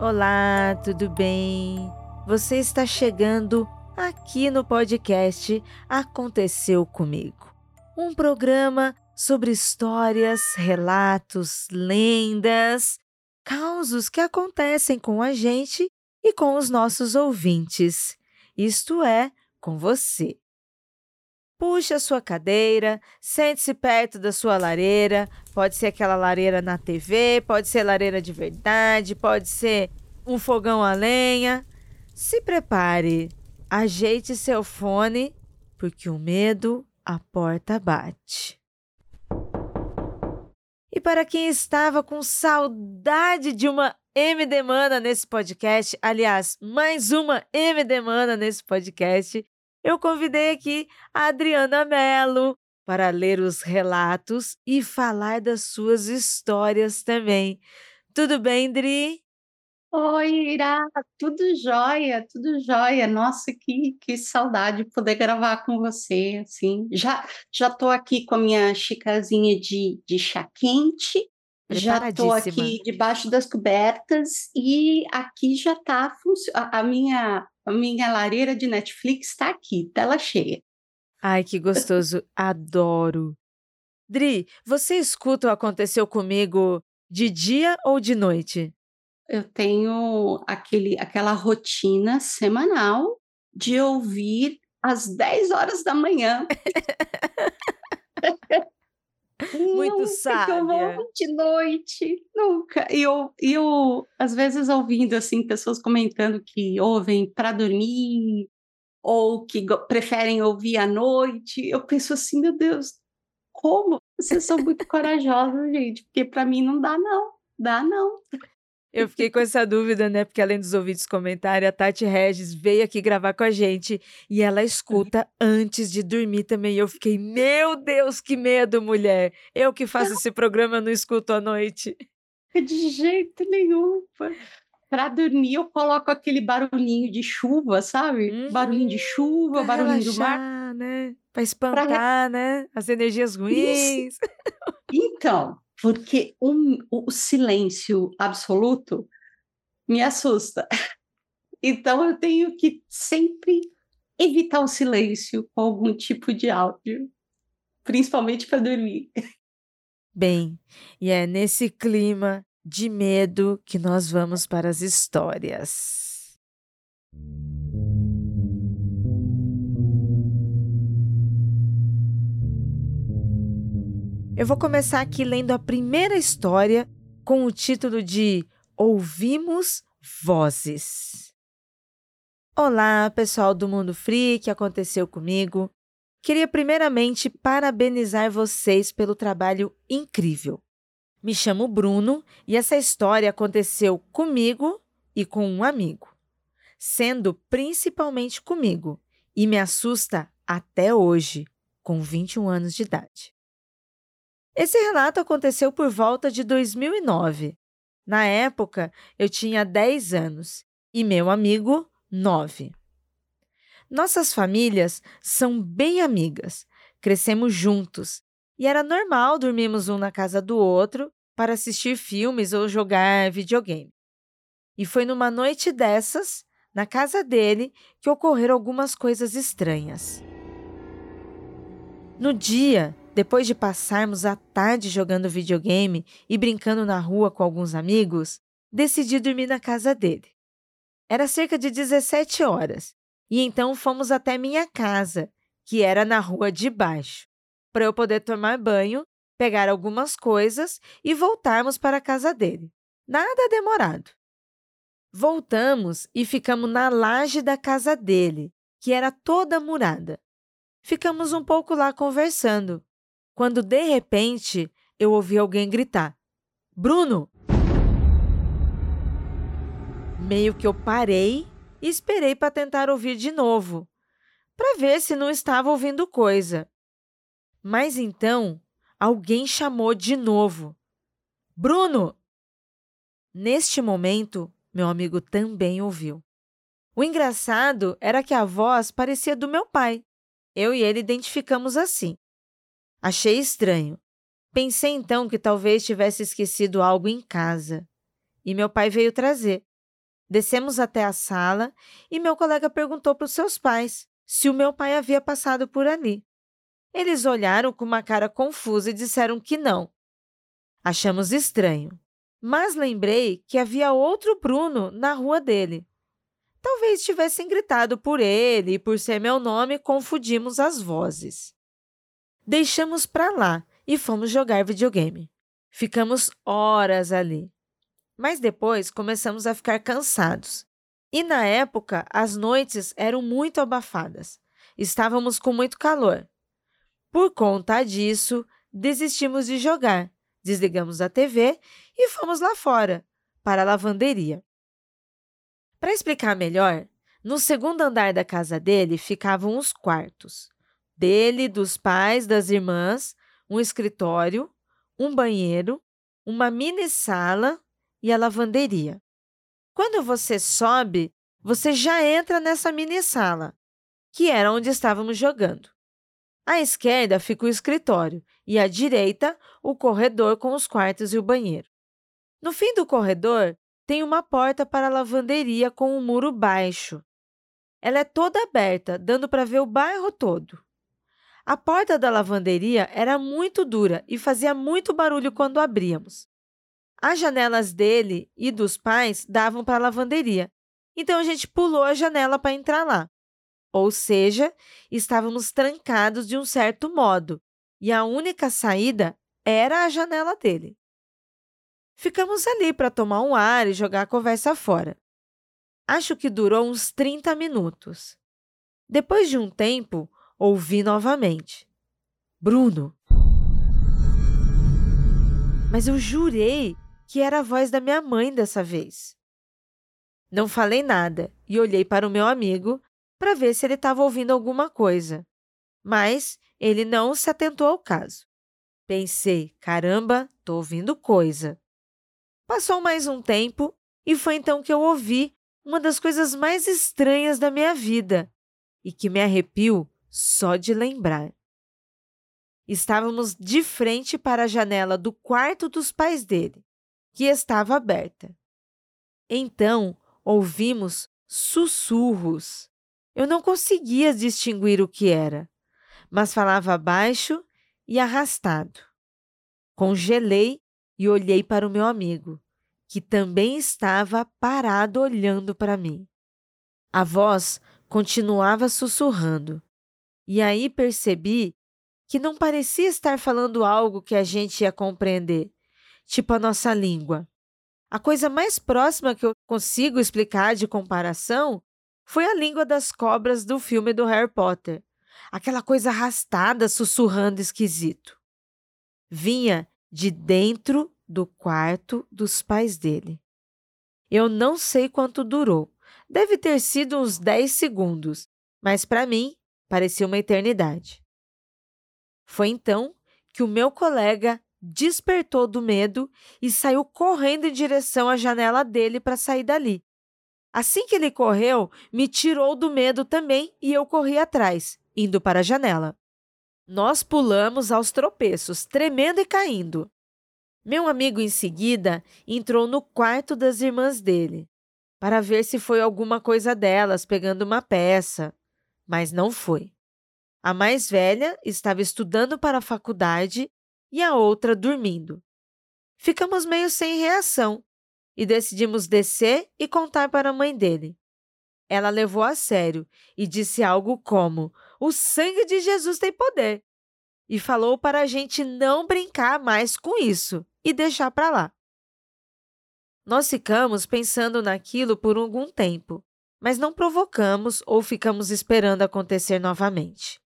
Olá, tudo bem? Você está chegando aqui no podcast Aconteceu Comigo. Um programa sobre histórias, relatos, lendas, causos que acontecem com a gente e com os nossos ouvintes, isto é, com você. Puxe a sua cadeira, sente-se perto da sua lareira. Pode ser aquela lareira na TV, pode ser lareira de verdade, pode ser um fogão a lenha. Se prepare, ajeite seu fone, porque o medo a porta bate. E para quem estava com saudade de uma M Demanda nesse podcast, aliás, mais uma M Demanda nesse podcast, eu convidei aqui a Adriana Mello para ler os relatos e falar das suas histórias também. Tudo bem, Dri? Oi, Ira, tudo jóia, tudo jóia. Nossa, que, que saudade de poder gravar com você, assim. Já já tô aqui com a minha xicrazinha de, de chá quente, já tô aqui debaixo das cobertas e aqui já tá a, a minha a minha lareira de Netflix está aqui, tela cheia. Ai, que gostoso. Adoro. Dri, você escuta o Aconteceu Comigo de dia ou de noite? Eu tenho aquele, aquela rotina semanal de ouvir às 10 horas da manhã. Muito nunca sábia. eu vou de noite, nunca. E eu, eu, às vezes, ouvindo, assim, pessoas comentando que ouvem para dormir ou que preferem ouvir à noite, eu penso assim, meu Deus, como? Vocês são muito corajosos, gente, porque para mim não dá, não. Dá, não. Eu fiquei com essa dúvida, né? Porque além dos ouvintes comentarem, a Tati Regis veio aqui gravar com a gente e ela escuta antes de dormir também. Eu fiquei, meu Deus, que medo, mulher. Eu que faço esse programa, não escuto à noite. De jeito nenhum. Para dormir, eu coloco aquele barulhinho de chuva, sabe? Uhum. Barulhinho de chuva, pra barulhinho relaxar, do mar. né? Para espantar, pra... né? As energias ruins. Isso. Então, porque um, o silêncio absoluto me assusta. Então eu tenho que sempre evitar o silêncio com algum tipo de áudio, principalmente para dormir. Bem, e é nesse clima de medo que nós vamos para as histórias. Eu vou começar aqui lendo a primeira história com o título de Ouvimos Vozes. Olá, pessoal do Mundo Free, que aconteceu comigo. Queria primeiramente parabenizar vocês pelo trabalho incrível. Me chamo Bruno e essa história aconteceu comigo e com um amigo, sendo principalmente comigo, e me assusta até hoje, com 21 anos de idade. Esse relato aconteceu por volta de 2009. Na época, eu tinha 10 anos e meu amigo, 9. Nossas famílias são bem amigas, crescemos juntos e era normal dormirmos um na casa do outro para assistir filmes ou jogar videogame. E foi numa noite dessas, na casa dele, que ocorreram algumas coisas estranhas. No dia, depois de passarmos a tarde jogando videogame e brincando na rua com alguns amigos, decidi dormir na casa dele. Era cerca de 17 horas, e então fomos até minha casa, que era na rua de baixo, para eu poder tomar banho, pegar algumas coisas e voltarmos para a casa dele. Nada demorado. Voltamos e ficamos na laje da casa dele, que era toda murada. Ficamos um pouco lá conversando, quando de repente eu ouvi alguém gritar: Bruno! Meio que eu parei e esperei para tentar ouvir de novo, para ver se não estava ouvindo coisa. Mas então alguém chamou de novo: Bruno! Neste momento, meu amigo também ouviu. O engraçado era que a voz parecia do meu pai. Eu e ele identificamos assim. Achei estranho. Pensei então que talvez tivesse esquecido algo em casa. E meu pai veio trazer. Descemos até a sala e meu colega perguntou para os seus pais se o meu pai havia passado por ali. Eles olharam com uma cara confusa e disseram que não. Achamos estranho, mas lembrei que havia outro Bruno na rua dele. Talvez tivessem gritado por ele e por ser meu nome confundimos as vozes. Deixamos para lá e fomos jogar videogame. Ficamos horas ali. Mas depois começamos a ficar cansados. E na época, as noites eram muito abafadas. Estávamos com muito calor. Por conta disso, desistimos de jogar, desligamos a TV e fomos lá fora, para a lavanderia. Para explicar melhor, no segundo andar da casa dele ficavam os quartos. Dele, dos pais, das irmãs, um escritório, um banheiro, uma mini sala e a lavanderia. Quando você sobe, você já entra nessa mini sala, que era onde estávamos jogando. À esquerda fica o escritório e à direita o corredor com os quartos e o banheiro. No fim do corredor tem uma porta para a lavanderia com um muro baixo. Ela é toda aberta, dando para ver o bairro todo. A porta da lavanderia era muito dura e fazia muito barulho quando abríamos. As janelas dele e dos pais davam para a lavanderia, então a gente pulou a janela para entrar lá. Ou seja, estávamos trancados de um certo modo, e a única saída era a janela dele. Ficamos ali para tomar um ar e jogar a conversa fora. Acho que durou uns 30 minutos. Depois de um tempo, ouvi novamente: Bruno. Mas eu jurei que era a voz da minha mãe dessa vez. Não falei nada e olhei para o meu amigo para ver se ele estava ouvindo alguma coisa. Mas ele não se atentou ao caso. Pensei, caramba, tô ouvindo coisa. Passou mais um tempo e foi então que eu ouvi uma das coisas mais estranhas da minha vida e que me arrepio só de lembrar. Estávamos de frente para a janela do quarto dos pais dele que estava aberta. Então ouvimos sussurros. Eu não conseguia distinguir o que era, mas falava baixo e arrastado. Congelei e olhei para o meu amigo, que também estava parado olhando para mim. A voz continuava sussurrando, e aí percebi que não parecia estar falando algo que a gente ia compreender, tipo a nossa língua. A coisa mais próxima que eu consigo explicar de comparação foi a língua das cobras do filme do Harry Potter. Aquela coisa arrastada, sussurrando esquisito. Vinha de dentro do quarto dos pais dele. Eu não sei quanto durou. Deve ter sido uns 10 segundos, mas para mim parecia uma eternidade. Foi então que o meu colega despertou do medo e saiu correndo em direção à janela dele para sair dali. Assim que ele correu, me tirou do medo também e eu corri atrás, indo para a janela. Nós pulamos aos tropeços, tremendo e caindo. Meu amigo, em seguida, entrou no quarto das irmãs dele para ver se foi alguma coisa delas pegando uma peça, mas não foi. A mais velha estava estudando para a faculdade e a outra dormindo. Ficamos meio sem reação e decidimos descer e contar para a mãe dele. Ela levou a sério e disse algo como: O sangue de Jesus tem poder. E falou para a gente não brincar mais com isso e deixar para lá. Nós ficamos pensando naquilo por algum tempo, mas não provocamos ou ficamos esperando acontecer novamente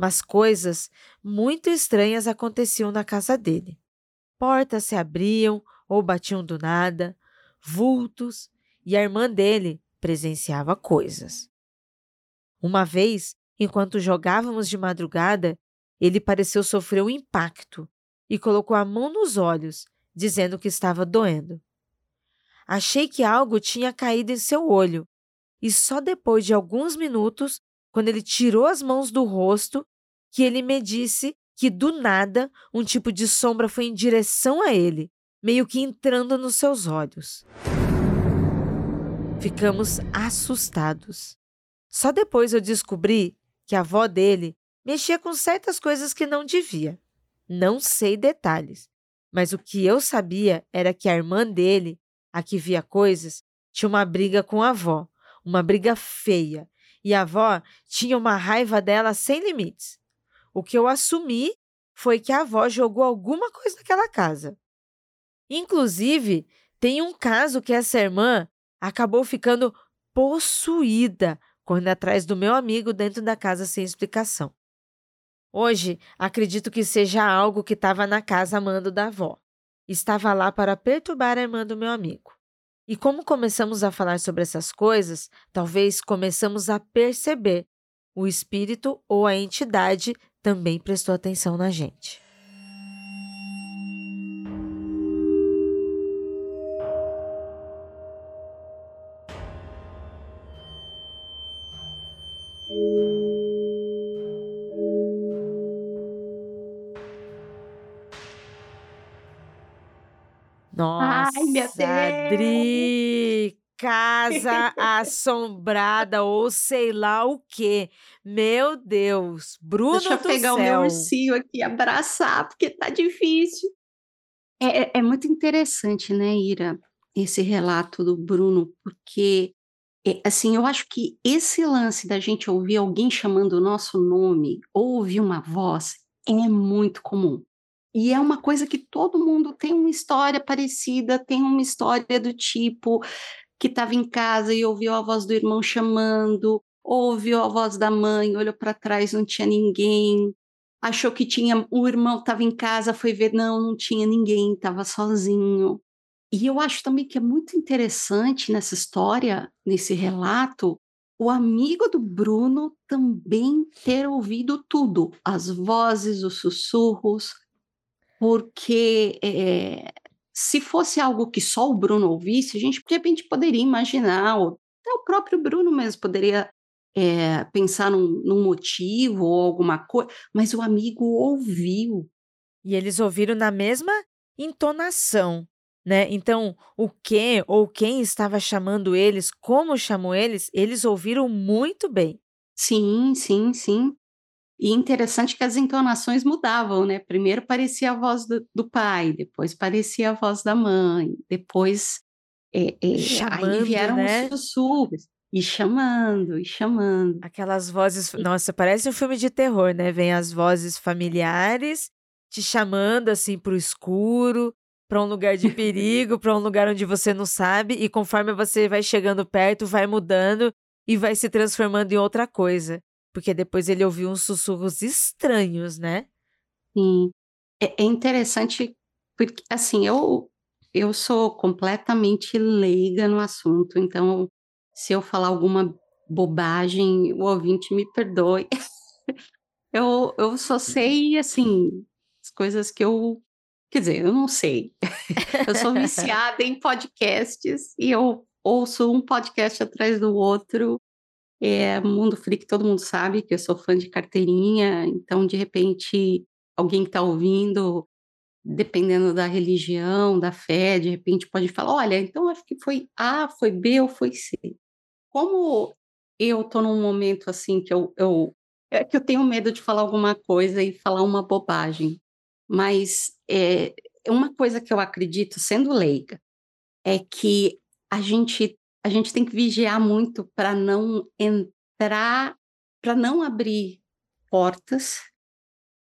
mas coisas muito estranhas aconteciam na casa dele. Portas se abriam ou batiam do nada, vultos, e a irmã dele presenciava coisas. Uma vez, enquanto jogávamos de madrugada, ele pareceu sofrer um impacto e colocou a mão nos olhos, dizendo que estava doendo. Achei que algo tinha caído em seu olho, e só depois de alguns minutos, quando ele tirou as mãos do rosto, que ele me disse que do nada um tipo de sombra foi em direção a ele, meio que entrando nos seus olhos. Ficamos assustados. Só depois eu descobri que a avó dele mexia com certas coisas que não devia. Não sei detalhes, mas o que eu sabia era que a irmã dele, a que via coisas, tinha uma briga com a avó, uma briga feia, e a avó tinha uma raiva dela sem limites. O que eu assumi foi que a avó jogou alguma coisa naquela casa. Inclusive, tem um caso que essa irmã acabou ficando possuída correndo atrás do meu amigo dentro da casa sem explicação. Hoje, acredito que seja algo que estava na casa amando da avó. Estava lá para perturbar a irmã do meu amigo. E como começamos a falar sobre essas coisas, talvez começamos a perceber o espírito ou a entidade também prestou atenção na gente. Nossa, Ai, meu Deus! Adri, casa assombrada ou sei lá o quê. Meu Deus, Bruno Deixa eu pegar o meu céu. ursinho aqui e abraçar, porque tá difícil. É, é- é muito interessante, né, Ira, esse relato do Bruno, porque, é, assim, eu acho que esse lance da gente ouvir alguém chamando o nosso nome, ou ouvir uma voz, é muito comum. E é uma coisa que todo mundo tem uma história parecida, tem uma história do tipo que estava em casa e ouviu a voz do irmão chamando, ou ouviu a voz da mãe, olhou para trás, não tinha ninguém, achou que tinha o irmão estava em casa, foi ver, não, não tinha ninguém, estava sozinho. E eu acho também que é muito interessante nessa história, nesse relato, o amigo do Bruno também ter ouvido tudo, as vozes, os sussurros, porque é, se fosse algo que só o Bruno ouvisse, a gente de repente poderia imaginar, ou até o próprio Bruno mesmo poderia é, pensar num, num motivo ou alguma coisa, mas o amigo ouviu. E eles ouviram na mesma entonação, né? Então, o que ou quem estava chamando eles, como chamou eles, eles ouviram muito bem. Sim, sim, sim. E interessante que as entonações mudavam, né? Primeiro parecia a voz do, do pai, depois parecia a voz da mãe, depois é, é, aí Chamando, vieram né? os sussurros, e chamando, e chamando. Aquelas vozes, nossa, parece um filme de terror, né? Vem as vozes familiares te chamando assim pro escuro, para um lugar de perigo, para um lugar onde você não sabe, e conforme você vai chegando perto, vai mudando e vai se transformando em outra coisa. Porque depois ele ouviu uns sussurros estranhos, né? Sim. É, é interessante, porque assim, eu, eu sou completamente leiga no assunto, então se eu falar alguma bobagem, o ouvinte me perdoe. Eu, eu só sei, assim, as coisas que eu. Quer dizer, eu não sei. Eu sou viciada em podcasts e eu ouço um podcast atrás do outro. É Mundo Freak, todo mundo sabe que eu sou fã de carteirinha, então, de repente, alguém que está ouvindo, dependendo da religião, da fé, de repente pode falar: olha, então acho que foi A, foi B ou foi C. Como eu estou num momento assim que eu, eu, é que eu tenho medo de falar alguma coisa e falar uma bobagem, mas é, uma coisa que eu acredito, sendo leiga, é que a gente, a gente tem que vigiar muito para não entrar, para não abrir portas.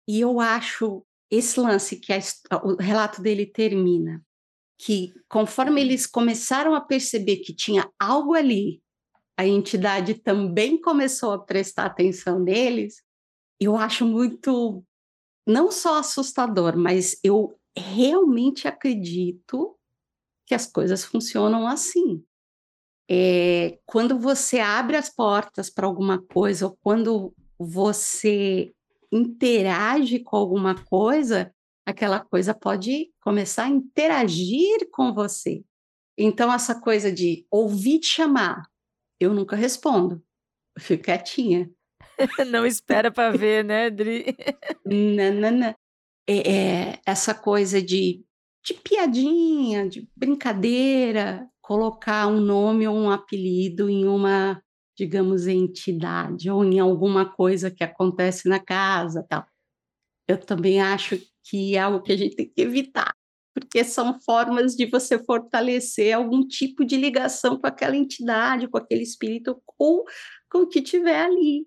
E eu acho esse lance que a, o relato dele termina, que conforme eles começaram a perceber que tinha algo ali, a entidade também começou a prestar atenção neles, eu acho muito, não só assustador, mas eu realmente acredito que as coisas funcionam assim. É, quando você abre as portas para alguma coisa, ou quando você interage com alguma coisa, aquela coisa pode começar a interagir com você. Então, essa coisa de ouvir te chamar, eu nunca respondo, eu fico quietinha. Não espera para ver, né, Dri? Nanana. É, é, essa coisa de, de piadinha, de brincadeira, colocar um nome ou um apelido em uma, digamos, entidade ou em alguma coisa que acontece na casa, tal. Eu também acho que é algo que a gente tem que evitar, porque são formas de você fortalecer algum tipo de ligação com aquela entidade, com aquele espírito ou com o que tiver ali.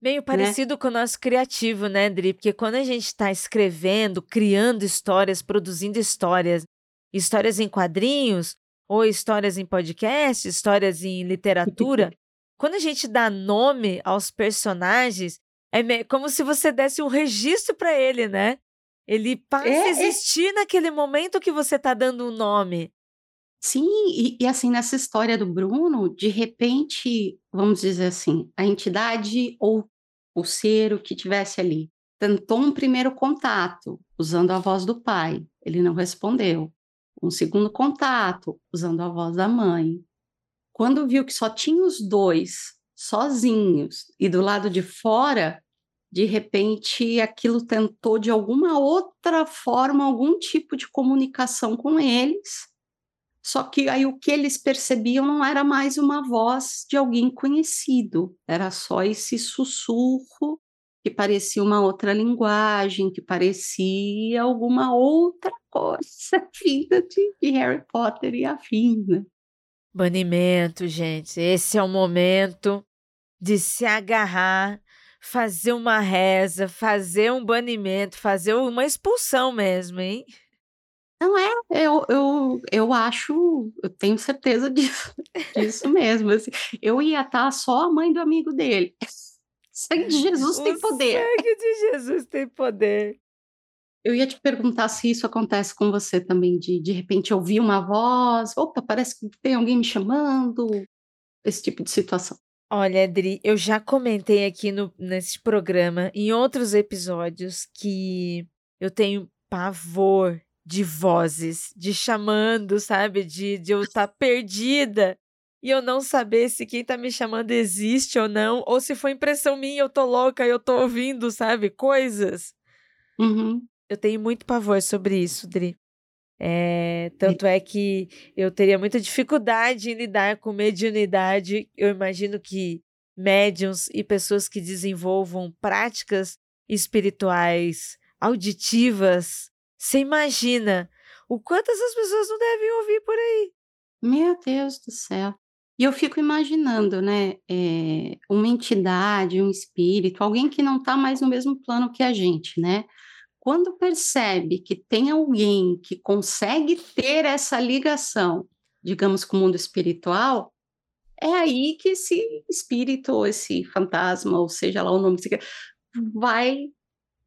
Meio né? parecido né? com o nosso criativo, né, Dri? Porque quando a gente está escrevendo, criando histórias, produzindo histórias, histórias em quadrinhos, ou histórias em podcast, histórias em literatura, quando a gente dá nome aos personagens, é como se você desse um registro para ele, né? Ele passa é, a é. existir é... naquele momento que você está dando um nome. Sim, e, e, assim, nessa história do Bruno, de repente, vamos dizer assim, a entidade ou o ser o que tivesse ali tentou um primeiro contato usando a voz do pai, ele não respondeu um segundo contato, usando a voz da mãe. Quando viu que só tinha os dois sozinhos e do lado de fora, de repente aquilo tentou de alguma outra forma algum tipo de comunicação com eles. Só que aí o que eles percebiam não era mais uma voz de alguém conhecido, era só esse sussurro que parecia uma outra linguagem, que parecia alguma outra coisa vinda de, de Harry Potter e afins, né? Banimento, gente. Esse é o momento de se agarrar, fazer uma reza, fazer um banimento, fazer uma expulsão mesmo, hein? Não é, eu, eu, eu acho, eu tenho certeza disso, disso mesmo. Assim, eu ia estar só a mãe do amigo dele sangue de Jesus o tem poder. sangue de Jesus tem poder. Eu ia te perguntar se isso acontece com você também, de de repente ouvir uma voz, opa, parece que tem alguém me chamando, esse tipo de situação. Olha, Adri, eu já comentei aqui no, nesse programa, em outros episódios, que eu tenho pavor de vozes, de chamando, sabe? De, de eu estar perdida e eu não saber se quem tá me chamando existe ou não, ou se foi impressão minha, eu tô louca, eu tô ouvindo, sabe? Coisas. Uhum. Eu tenho muito pavor sobre isso, Dri. É, tanto é que eu teria muita dificuldade em lidar com mediunidade. Eu imagino que médiums e pessoas que desenvolvam práticas espirituais auditivas, você imagina o quanto essas pessoas não devem ouvir por aí. Meu Deus do céu. E eu fico imaginando, né, eh, uma entidade, um espírito, alguém que não está mais no mesmo plano que a gente, né? Quando percebe que tem alguém que consegue ter essa ligação, digamos, com o mundo espiritual, é aí que esse espírito, ou esse fantasma, ou seja lá o nome que vai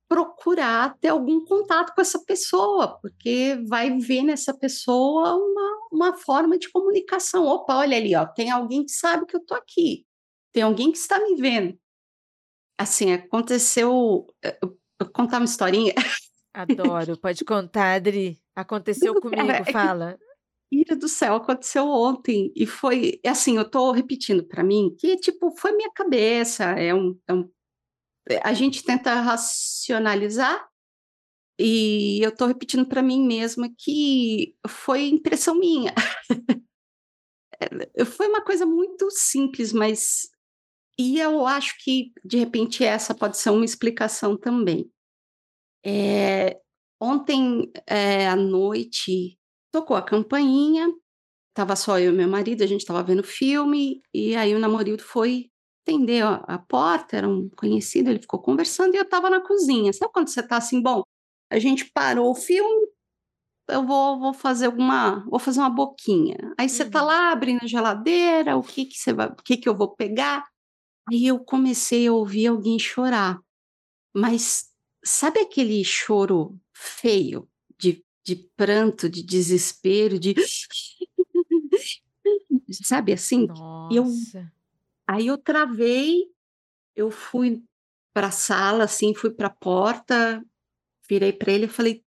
procurar ter algum contato com essa pessoa, porque vai ver nessa pessoa uma, uma forma de comunicação. Opa, olha ali, ó, tem alguém que sabe que eu tô aqui, tem alguém que está me vendo. Assim, aconteceu. Eh, eu, eu contar uma historinha. Adoro, pode contar, Adri. Aconteceu comigo, é, fala. Ira do céu, aconteceu ontem e foi assim. Eu tô repetindo para mim que tipo foi minha cabeça. É um, é um a gente tenta racionalizar e eu estou repetindo para mim mesma que foi impressão minha. foi uma coisa muito simples, mas e eu acho que de repente essa pode ser uma explicação também. É, ontem é, à noite tocou a campainha, estava só eu e meu marido, a gente estava vendo filme e aí o namorado foi atendeu a, a porta, era um conhecido, ele ficou conversando e eu estava na cozinha. Sabe quando você está assim, bom, a gente parou o filme, eu vou, vou fazer alguma, vou fazer uma boquinha. Aí você está uhum. lá abrindo a geladeira, o que que você vai, o que que eu vou pegar? Aí eu comecei a ouvir alguém chorar. Mas sabe aquele choro feio de, de pranto, de desespero, de sabe assim? Nossa. Eu Aí eu travei, eu fui para a sala, assim, fui para a porta, virei para ele e falei: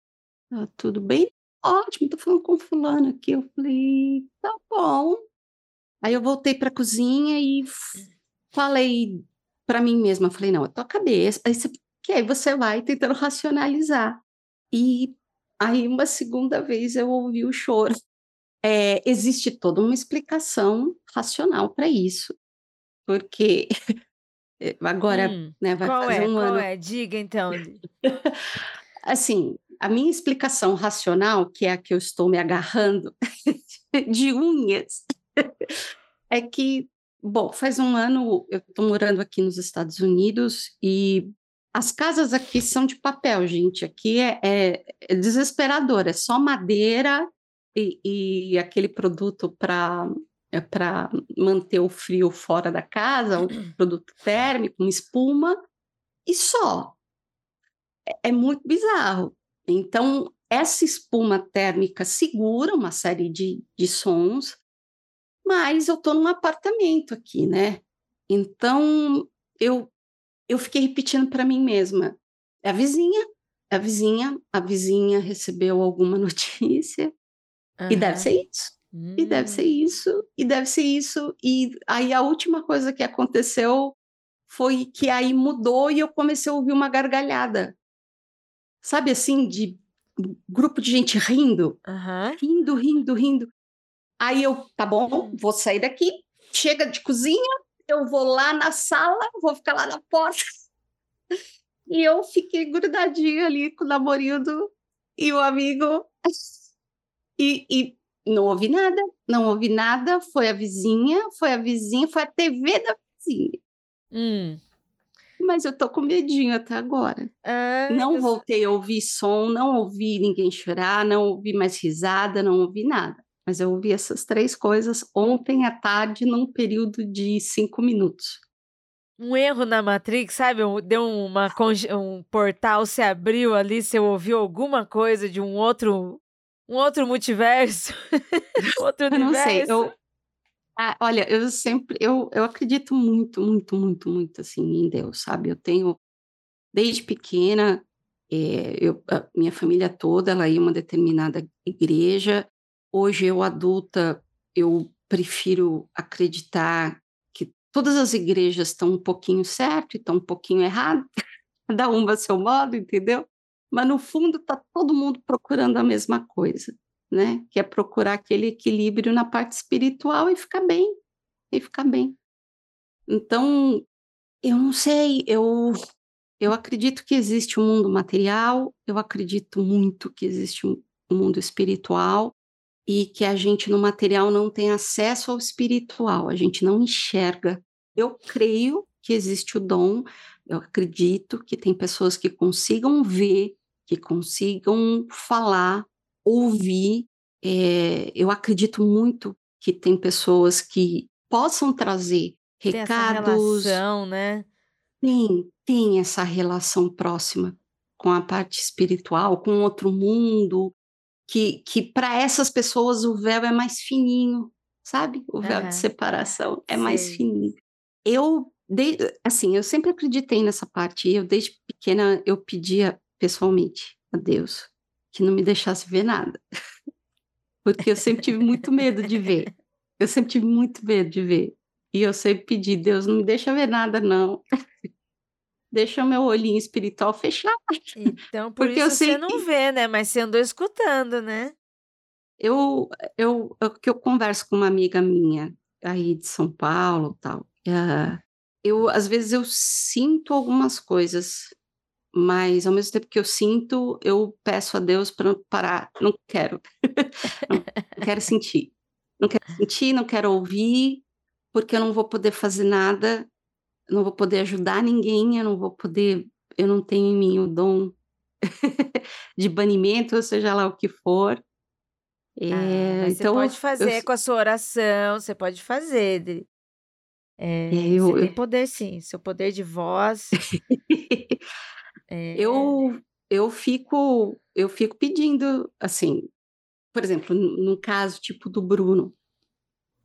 "Tá tudo bem? Ótimo, tô falando com fulano aqui". Eu falei: "Tá bom". Aí eu voltei para a cozinha e falei para mim mesma, falei: "Não, é tua cabeça". Aí você que aí você vai tentando racionalizar. E aí uma segunda vez eu ouvi o choro. é, existe toda uma explicação racional para isso, porque agora, Hum, né, vai qual fazer é? um Qual ano. é? Diga então. Assim, a minha explicação racional, que é a que eu estou me agarrando de unhas, é que, bom, faz um ano eu estou morando aqui nos Estados Unidos e as casas aqui são de papel, gente. Aqui é, é, é desesperador, é só madeira e, e aquele produto para é para manter o frio fora da casa, o produto térmico, uma espuma, e só. É, é muito bizarro. Então, essa espuma térmica segura uma série de, de sons, mas eu estou num apartamento aqui, né? Então, eu, eu fiquei repetindo para mim mesma: é a vizinha, é a vizinha, a vizinha recebeu alguma notícia, uhum. e deve ser isso. Hum. E deve ser isso, e deve ser isso. E aí a última coisa que aconteceu foi que aí mudou e eu comecei a ouvir uma gargalhada. Sabe assim, de grupo de gente rindo, uhum. rindo, rindo, rindo. Aí eu, tá bom, vou sair daqui, chega de cozinha, eu vou lá na sala, vou ficar lá na porta. E eu fiquei grudadinha ali com o namorado e o amigo. E, e não ouvi nada, não ouvi nada. Foi a vizinha, foi a vizinha, foi a TV da vizinha. Hum. Mas eu tô com medinho até agora. Ah, não eu... voltei a ouvir som, não ouvi ninguém chorar, não ouvi mais risada, não ouvi nada. Mas eu ouvi essas três coisas ontem à tarde, num período de cinco minutos. Um erro na Matrix, sabe? Deu uma um portal se abriu ali, você ouviu alguma coisa de um outro um outro multiverso, outro eu universo. Não sei, eu, ah, olha, eu sempre, eu, eu acredito muito, muito, muito, muito assim em Deus, sabe? Eu tenho desde pequena, é, eu, minha família toda, ela ia uma determinada igreja. Hoje eu adulta, eu prefiro acreditar que todas as igrejas estão um pouquinho certo e estão um pouquinho errado, cada uma a seu modo, entendeu? Mas no fundo está todo mundo procurando a mesma coisa, né? Que é procurar aquele equilíbrio na parte espiritual e ficar bem, e ficar bem. Então, eu não sei, eu eu acredito que existe um mundo material, eu acredito muito que existe um, mundo espiritual e que a gente no material não tem acesso ao espiritual, a gente não enxerga. Eu creio que existe o dom, eu acredito que tem pessoas que consigam ver, que consigam falar, ouvir. É, eu acredito muito que tem pessoas que possam trazer tem recados. Essa relação, né? Tem, tem essa relação próxima com a parte espiritual, com outro mundo, que, que para essas pessoas o véu é mais fininho, sabe? O véu uhum. de separação é Sim. mais fininho. Eu de, assim, eu sempre acreditei nessa parte. Eu, desde pequena, eu pedia pessoalmente a Deus que não me deixasse ver nada. Porque eu sempre tive muito medo de ver. Eu sempre tive muito medo de ver. E eu sempre pedi, Deus, não me deixa ver nada, não. deixa o meu olhinho espiritual fechado. Então, por Porque isso eu sei você não vê, né? Mas você andou escutando, né? Eu, eu, eu, que eu converso com uma amiga minha aí de São Paulo tal. Uh, eu às vezes eu sinto algumas coisas, mas ao mesmo tempo que eu sinto, eu peço a Deus para parar. Não quero, não, não quero sentir, não quero sentir, não quero ouvir, porque eu não vou poder fazer nada, não vou poder ajudar ninguém, eu não vou poder, eu não tenho em mim o dom de banimento, ou seja lá o que for. É, ah, então, você pode fazer eu... com a sua oração, você pode fazer. É, é, eu, você tem poder, sim. Seu poder de voz. é... Eu eu fico eu fico pedindo assim, por exemplo, no caso tipo do Bruno,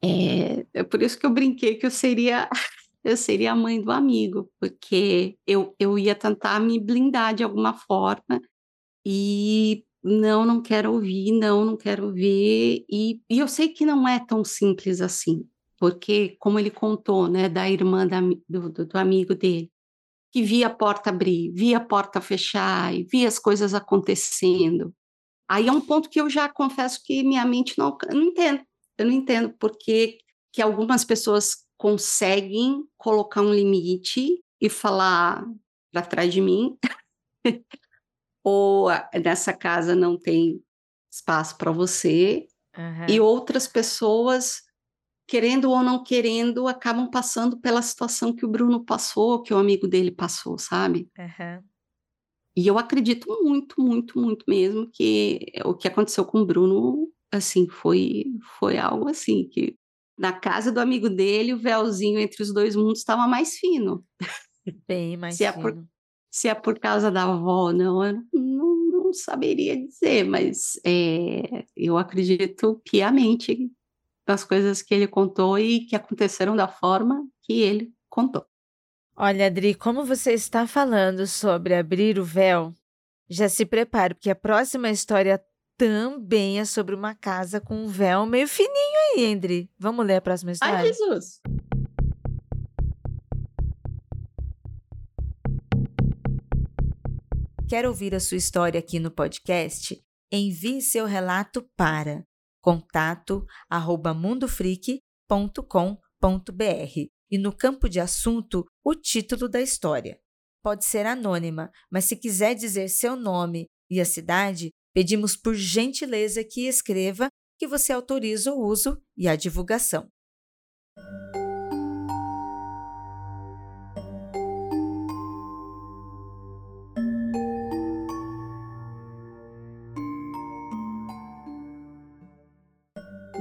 é, é por isso que eu brinquei que eu seria eu seria a mãe do amigo, porque eu, eu ia tentar me blindar de alguma forma e não, não quero ouvir, não, não quero ver. E, e eu sei que não é tão simples assim porque, como ele contou, né, da irmã da, do, do, amigo dele, que via a porta abrir, via a porta fechar e via as coisas acontecendo. Aí é um ponto que eu já confesso que minha mente não, eu não entendo. Eu não entendo porque que algumas pessoas conseguem colocar um limite e falar para trás de mim, ou nessa casa não tem espaço para você, uhum. e outras pessoas, querendo ou não querendo, acabam passando pela situação que o Bruno passou, que o amigo dele passou, sabe? Uhum. E eu acredito muito, muito, muito mesmo que o que aconteceu com o Bruno, assim, foi, foi algo assim, que na casa do amigo dele, o véuzinho entre os dois mundos estava mais fino. Bem mais se fino. É por, se é por causa da avó, não, eu não, não saberia dizer, mas é, eu acredito piamente nas coisas que ele contou e que aconteceram da forma que ele contou. Olha, Adri, como você está falando sobre abrir o véu, já se prepare, porque a próxima história também é sobre uma casa com um véu meio fininho aí, Adri. Vamos ler a próxima história? Ai, Jesus! Quer ouvir a sua história aqui no podcast? Envie seu relato para contato@mundofreak.com.br e no campo de assunto o título da história. Pode ser anônima, mas se quiser dizer seu nome e a cidade, pedimos por gentileza que escreva que você autoriza o uso e a divulgação.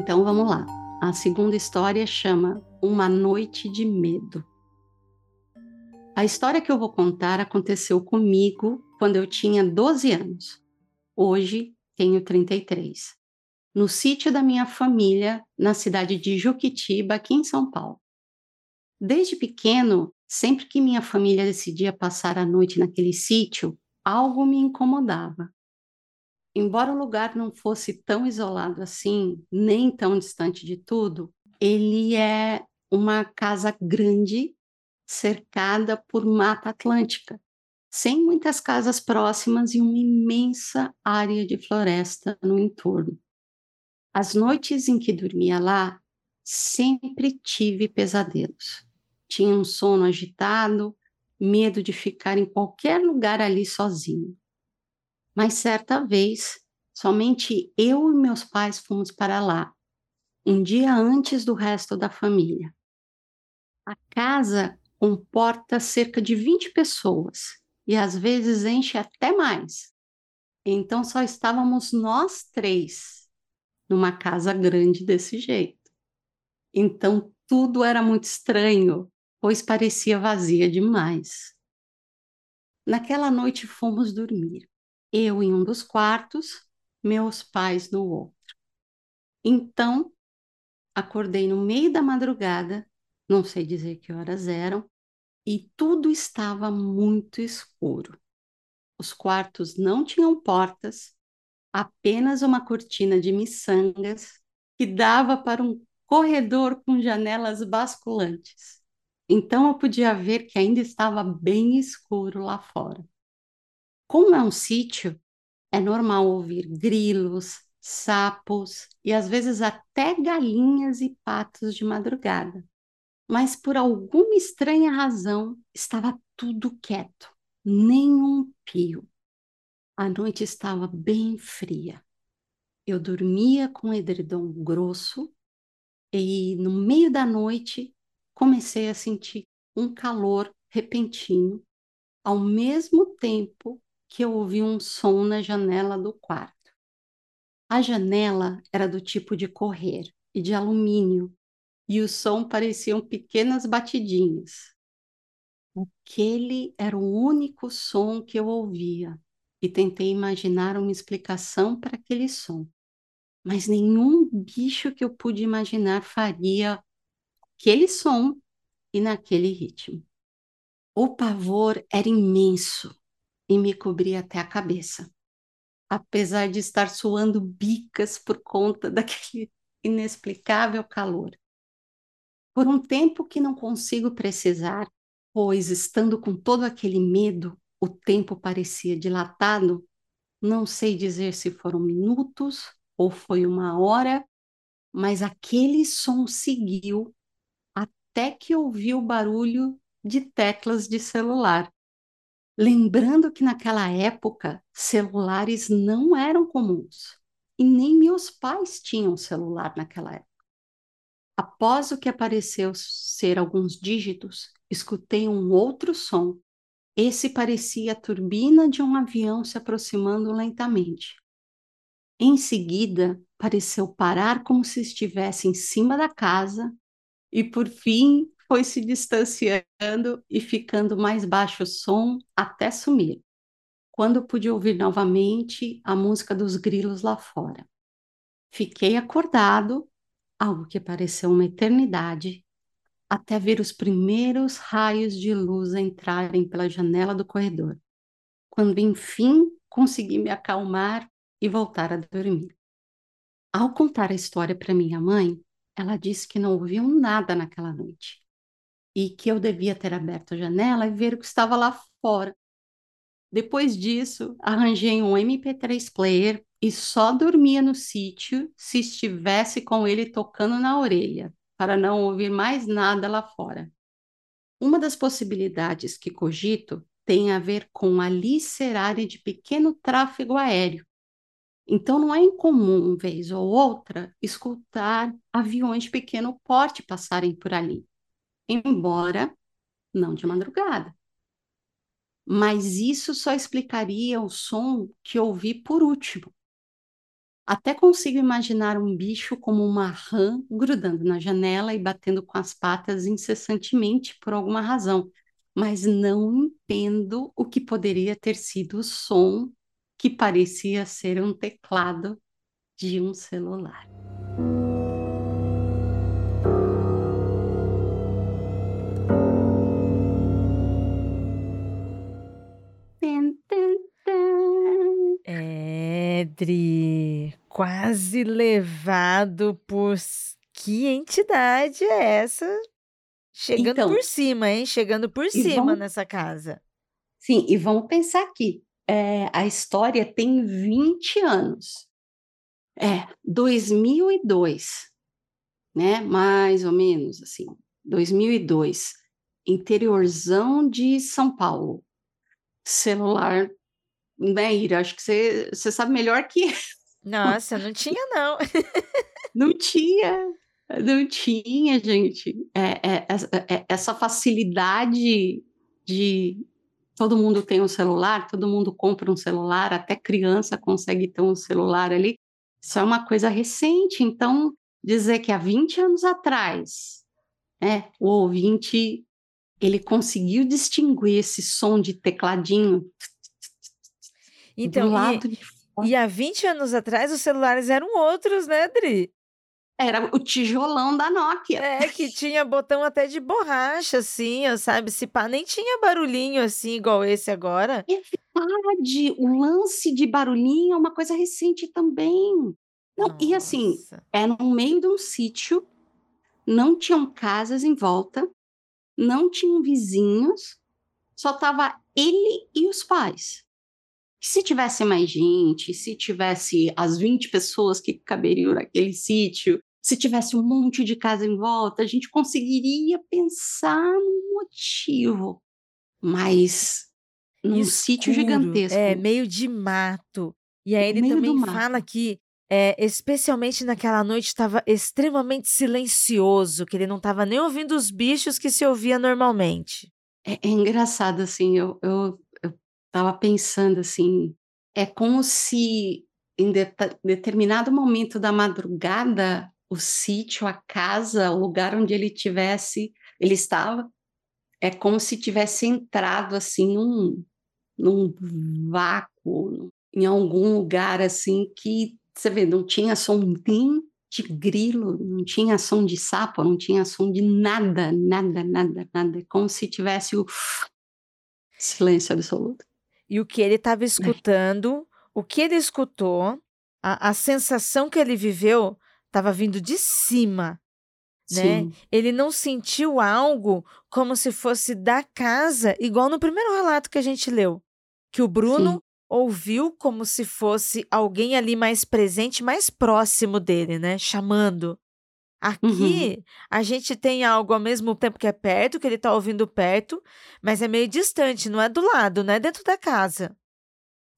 Então vamos lá. A segunda história chama Uma Noite de Medo. A história que eu vou contar aconteceu comigo quando eu tinha 12 anos. Hoje tenho 33. No sítio da minha família, na cidade de Juquitiba, aqui em São Paulo. Desde pequeno, sempre que minha família decidia passar a noite naquele sítio, algo me incomodava embora o lugar não fosse tão isolado assim, nem tão distante de tudo, ele é uma casa grande, cercada por mata atlântica, sem muitas casas próximas e uma imensa área de floresta no entorno. As noites em que dormia lá, sempre tive pesadelos. Tinha um sono agitado, medo de ficar em qualquer lugar ali sozinho. Mas certa vez, somente eu e meus pais fomos para lá, um dia antes do resto da família. A casa comporta cerca de 20 pessoas e às vezes enche até mais. Então só estávamos nós três numa casa grande desse jeito. Então tudo era muito estranho, pois parecia vazia demais. Naquela noite fomos dormir eu em um dos quartos, meus pais no outro. Então, acordei no meio da madrugada, não sei dizer que horas eram, e tudo estava muito escuro. Os quartos não tinham portas, apenas uma cortina de miçangas que dava para um corredor com janelas basculantes. Então eu podia ver que ainda estava bem escuro lá fora. Como é um sítio, é normal ouvir grilos, sapos e às vezes até galinhas e patos de madrugada. Mas por alguma estranha razão estava tudo quieto, nenhum pio. A noite estava bem fria. Eu dormia com um edredom grosso e no meio da noite comecei a sentir um calor repentino, ao mesmo tempo que eu ouvi um som na janela do quarto. A janela era do tipo de correr e de alumínio, e o som pareciam pequenas batidinhas. Aquele era o único som que eu ouvia, e tentei imaginar uma explicação para aquele som. Mas nenhum bicho que eu pude imaginar faria aquele som e naquele ritmo. O pavor era imenso e me cobria até a cabeça, apesar de estar suando bicas por conta daquele inexplicável calor. Por um tempo que não consigo precisar, pois estando com todo aquele medo, o tempo parecia dilatado, Não sei dizer se foram minutos ou foi uma hora, mas aquele som seguiu até que ouvi o barulho de teclas de celular. Lembrando que naquela época celulares não eram comuns e nem meus pais tinham celular naquela época. Após o que apareceu ser alguns dígitos, escutei um outro som. Esse parecia a turbina de um avião se aproximando lentamente. Em seguida, pareceu parar como se estivesse em cima da casa e, por fim, foi se distanciando e ficando mais baixo o som até sumir. Quando pude ouvir novamente a música dos grilos lá fora. Fiquei acordado algo que pareceu uma eternidade, até ver os primeiros raios de luz entrarem pela janela do corredor, quando enfim consegui me acalmar e voltar a dormir. Ao contar a história para minha mãe, ela disse que não ouviu nada naquela noite e que eu devia ter aberto a janela e ver o que estava lá fora. Depois disso, arranjei um MP3 player e só dormia no sítio se estivesse com ele tocando na orelha, para não ouvir mais nada lá fora. Uma das possibilidades que cogito tem a ver com a licerária de pequeno tráfego aéreo. Então, não é incomum, vez ou outra, escutar aviões de pequeno porte passarem por ali, embora não de madrugada. Mas isso só explicaria o som que ouvi por último, até consigo imaginar um bicho como uma rã grudando na janela e batendo com as patas incessantemente por alguma razão, mas não entendo o que poderia ter sido o som que parecia ser um teclado de um celular. Quase levado por. Que entidade é essa? Chegando Então, por cima, hein? Chegando por cima vamos, nessa casa. sim, e vamos pensar aqui. é, a história tem 20 anos. É, 2002, né? Mais ou menos assim, 2002, interiorzão de São Paulo. Celular, né, Ira? Acho que você, você sabe melhor que. Nossa, não tinha, não. Não tinha, não tinha, gente. É, é, essa- é- essa facilidade de todo mundo tem um celular, todo mundo compra um celular, até criança consegue ter um celular ali. Isso é uma coisa recente. Então, dizer que há 20 anos atrás, né, o ouvinte ele conseguiu distinguir esse som de tecladinho do Então, e, lado de fora. e há 20 anos atrás os celulares eram outros, né, Dri? Era o tijolão da Nokia. É, que tinha botão até de borracha, assim, sabe? Se pá, nem tinha barulhinho assim, igual esse agora. É verdade, o lance de barulhinho é uma coisa recente também. Não, e assim, Nossa. é no meio de um sítio, não tinham casas em volta, não tinham vizinhos, só tava ele e os pais. Se tivesse mais gente, se tivesse as 20 pessoas que caberiam naquele sítio, se tivesse um monte de casa em volta, a gente conseguiria pensar no motivo. Mas num sítio Escuro, gigantesco, É, meio de mato. E aí ele meio também fala que, é, especialmente naquela noite, estava extremamente silencioso, que ele não estava nem ouvindo os bichos que se ouvia normalmente. É, é engraçado, assim, eu, eu, eu tava pensando, assim, é como se em deta- determinado momento da madrugada, o sítio, a casa, o lugar onde ele tivesse, ele estava, é como se tivesse entrado, assim, num, num vácuo, em algum lugar, assim, que, você vê, não tinha som nem de grilo, não tinha som de sapo, não tinha som de nada, nada, nada, nada. É como se tivesse o silêncio absoluto. E o que ele estava escutando, o que ele escutou, a, a sensação que ele viveu estava vindo de cima, né? Sim, Ele não sentiu algo como se fosse da casa, igual no primeiro relato que a gente leu, que o Bruno sim, ouviu como se fosse alguém ali mais presente, mais próximo dele, né? Chamando. Aqui uhum. a gente tem algo ao mesmo tempo que é perto, que ele está ouvindo perto, mas é meio distante, não é do lado, não é dentro da casa.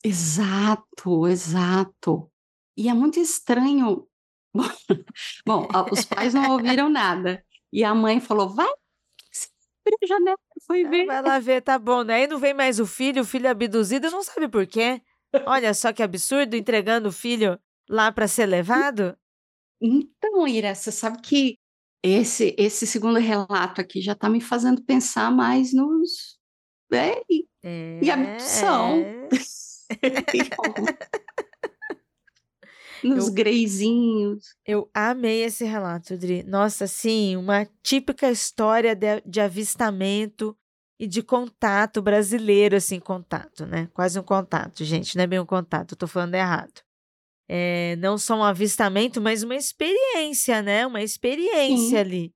Exato, exato. E é muito estranho. Bom, os pais não ouviram nada. E a mãe falou: vai, abriu a janela, foi ver. Vai lá ver, tá bom, né? Aí não vem mais o filho, o filho abduzido, não sabe por quê. Olha só que absurdo, entregando o filho lá para ser levado. Então, Ira, você sabe que esse, esse segundo relato aqui já está me fazendo pensar mais nos. Né, e, é, e abdução. É. nos eu, greizinhos. Eu amei esse relato, Dri. Nossa, sim, uma típica história de, de avistamento e de contato brasileiro, assim, contato, né? Quase um contato, gente, não é bem um contato, tô falando errado é, não só um avistamento, mas uma experiência, né? Uma experiência Sim. ali.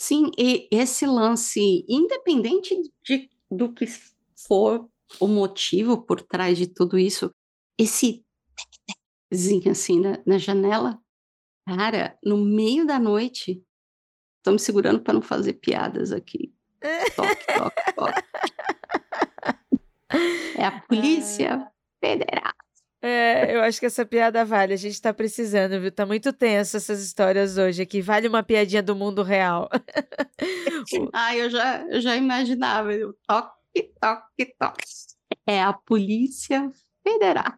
Sim, e esse lance, independente de, do que for o motivo por trás de tudo isso, esse assim na, na janela, cara, no meio da noite, estou me segurando para não fazer piadas aqui. Toque, toque, toque. É a Polícia Federal. É, eu acho que essa piada vale. A gente tá precisando, viu? Tá muito tenso essas histórias hoje aqui. Vale uma piadinha do mundo real. ah, eu já, eu já imaginava. Eu, toque, toque, toque. É a Polícia Federal.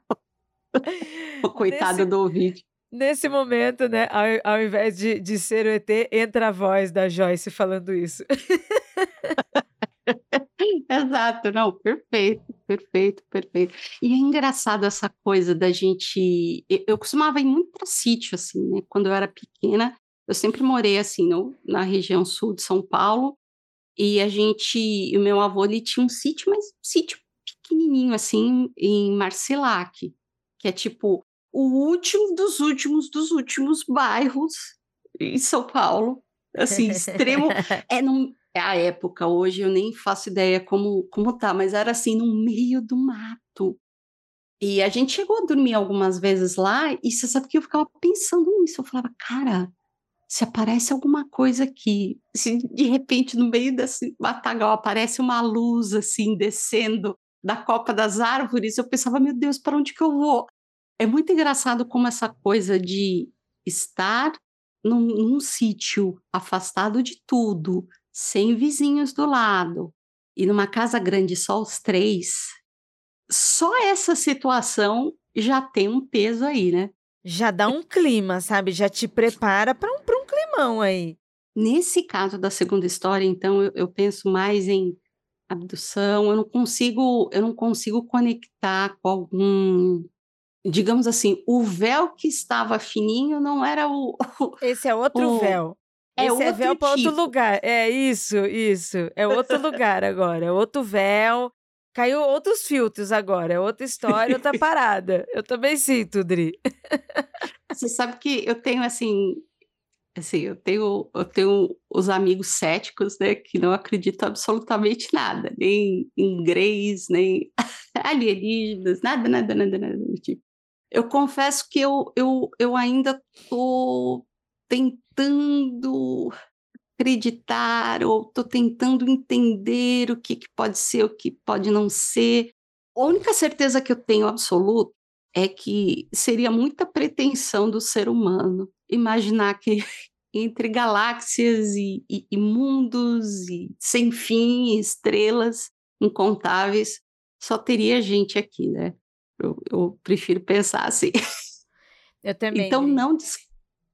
o coitado Nesse... do ouvinte. Nesse momento, né, ao, ao invés de, de ser o ET, entra a voz da Joyce falando isso. Exato, não, perfeito, perfeito, perfeito. E é engraçado essa coisa da gente. Eu costumava ir muito para sítio, assim, né? Quando eu era pequena, eu sempre morei, assim, no, na região sul de São Paulo, e a gente. O meu avô, ele tinha um sítio, mas um sítio pequenininho, assim, em Marcilac, que é tipo o último dos últimos dos últimos bairros em São Paulo. Assim, extremo. é num, a época, hoje eu nem faço ideia como, como tá, mas era assim, no meio do mato. E a gente chegou a dormir algumas vezes lá, e você sabe que eu ficava pensando nisso. Eu falava, cara, se aparece alguma coisa aqui, se de repente no meio desse matagal aparece uma luz assim descendo da copa das árvores, eu pensava, meu Deus, para onde que eu vou? É muito engraçado como essa coisa de estar num, num sítio afastado de tudo, sem vizinhos do lado, e numa casa grande só os três, só essa situação já tem um peso aí, né? Já dá um clima, sabe? Já te prepara para um, um climão aí. Nesse caso da segunda história, então, eu, eu penso mais em abdução, eu não consigo, eu não consigo conectar com algum digamos assim, o véu que estava fininho não era o. Esse é outro o, véu. É Esse é véu para outro tipo. lugar. É isso, isso. É outro lugar agora. É outro véu. Caiu outros filtros agora. É outra história, outra parada. Eu também sinto, Dri. Você sabe que eu tenho assim. Assim, eu tenho, eu tenho os amigos céticos, né, que não acreditam absolutamente nada, nem em greys, nem alienígenas, nada, nada, nada, nada do tipo. Eu confesso que eu, eu, eu ainda tô tentando acreditar ou estou tentando entender o que, que pode ser, o que pode não ser. A única certeza que eu tenho absoluta é que seria muita pretensão do ser humano imaginar que entre galáxias e, e, e mundos e sem fim, estrelas incontáveis, só teria gente aqui, né? Eu, eu prefiro pensar assim. Eu também. Então não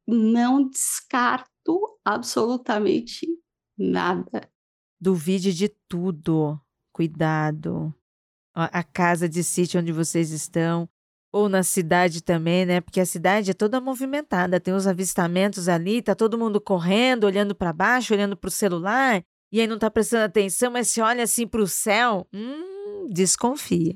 não descarto absolutamente nada. Duvide de tudo. Cuidado. A casa de sítio onde vocês estão, ou na cidade também, né? Porque a cidade é toda movimentada, tem os avistamentos ali, tá todo mundo correndo, olhando para baixo, olhando para o celular, e aí não tá prestando atenção, mas se olha assim para o céu, hum, desconfia.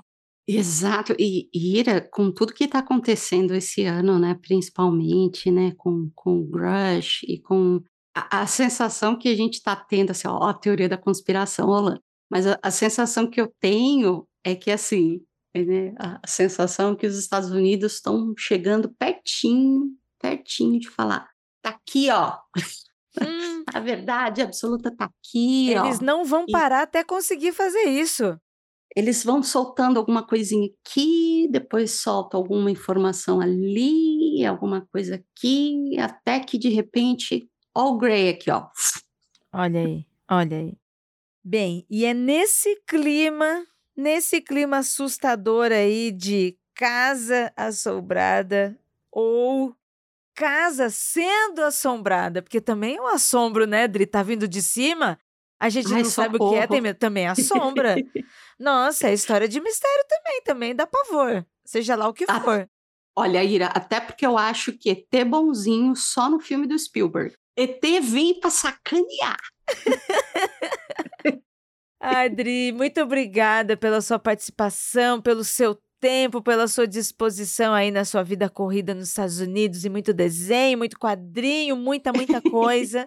Exato, e Ira, com tudo que está acontecendo esse ano, né, principalmente, né, com, com o Grush e com a, a sensação que a gente está tendo, assim, ó, a teoria da conspiração rolando, mas a, a sensação que eu tenho é que, assim, né? A sensação que os Estados Unidos estão chegando pertinho, pertinho de falar. Tá aqui, ó. Hum. A verdade absoluta tá aqui, Eles ó. não vão parar e... até conseguir fazer isso. Eles vão soltando alguma coisinha aqui, depois solta alguma informação ali, alguma coisa aqui, até que de repente, ó o Grey aqui, ó. Olha aí, olha aí. Bem, e é nesse clima, nesse clima assustador aí de casa assombrada ou casa sendo assombrada, porque também é um assombro, né, Dri? Tá vindo de cima, a gente Ai, não sabe o que é, tem, também assombra. Nossa, é história de mistério também, também dá pavor, seja lá o que ah, for. Olha, Ira, até porque eu acho que ET bonzinho só no filme do Spielberg. ET vem pra sacanear. Adri, muito obrigada pela sua participação, pelo seu tempo, pela sua disposição aí na sua vida corrida nos Estados Unidos e muito desenho, muito quadrinho, muita, muita coisa.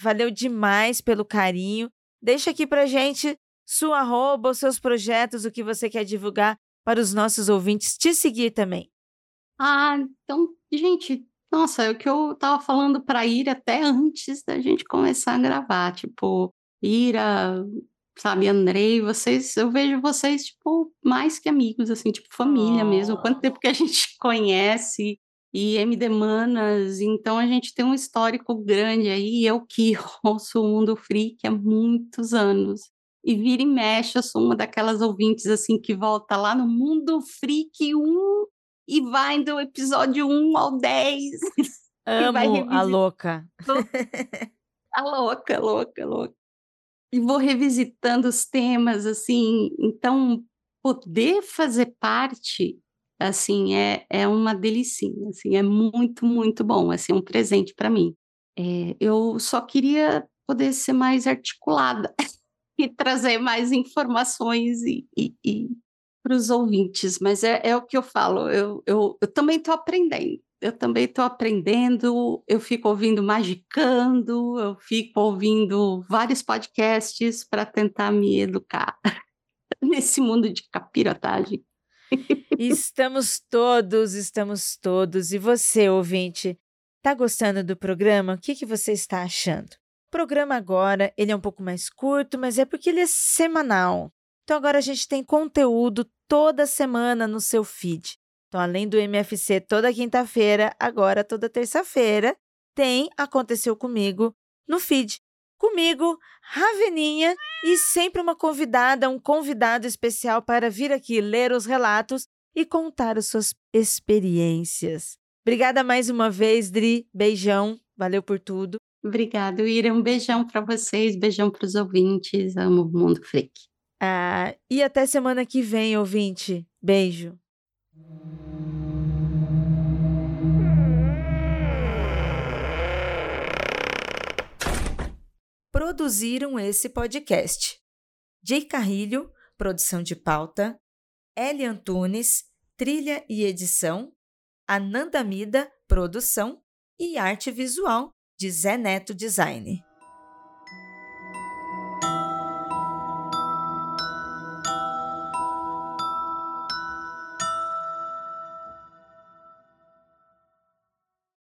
Valeu demais pelo carinho. Deixa aqui pra gente sua arroba, os seus projetos, o que você quer divulgar para os nossos ouvintes te seguir também. Ah, então, gente, nossa, é o que eu tava falando para ir até antes da gente começar a gravar, tipo, Ira, sabe, Andrei, vocês, eu vejo vocês, tipo, mais que amigos, assim, tipo, família oh. mesmo. Quanto tempo que a gente conhece e MD Manas, então a gente tem um histórico grande aí, eu que ouço o Mundo Freak há muitos anos. E vira e mexe, eu sou uma daquelas ouvintes, assim, que volta lá no Mundo Freak 1 e vai do episódio 1 ao 10. Amo a louca. a louca, louca, louca e vou revisitando os temas, assim, então poder fazer parte, assim, é, é uma delicinha, assim, é muito, muito bom, assim, um presente para mim. É, eu só queria poder ser mais articulada e trazer mais informações e, e, e para os ouvintes, mas é, é o que eu falo, eu, eu, eu também estou aprendendo, eu também estou aprendendo, eu fico ouvindo Magicando, eu fico ouvindo vários podcasts para tentar me educar nesse mundo de capirotagem. Estamos todos, estamos todos. E você, ouvinte, está gostando do programa? O que, que você está achando? O programa agora, ele é um pouco mais curto, mas é porque ele é semanal. Então agora a gente tem conteúdo toda semana no seu feed. Então, além do MFC toda quinta-feira, agora toda terça-feira, tem Aconteceu Comigo no feed. Comigo, Raveninha e sempre uma convidada, um convidado especial para vir aqui ler os relatos e contar as suas experiências. Obrigada mais uma vez, Dri. Beijão. Valeu por tudo. Obrigada, Ira. Um beijão para vocês, beijão para os ouvintes. Amo o Mundo Freak. Ah, e até semana que vem, ouvinte. Beijo. Produziram esse podcast. Jay Carrilho, produção de pauta, Eli Antunes, trilha e edição, Ananda Mida, produção e arte visual de Zé Neto Design.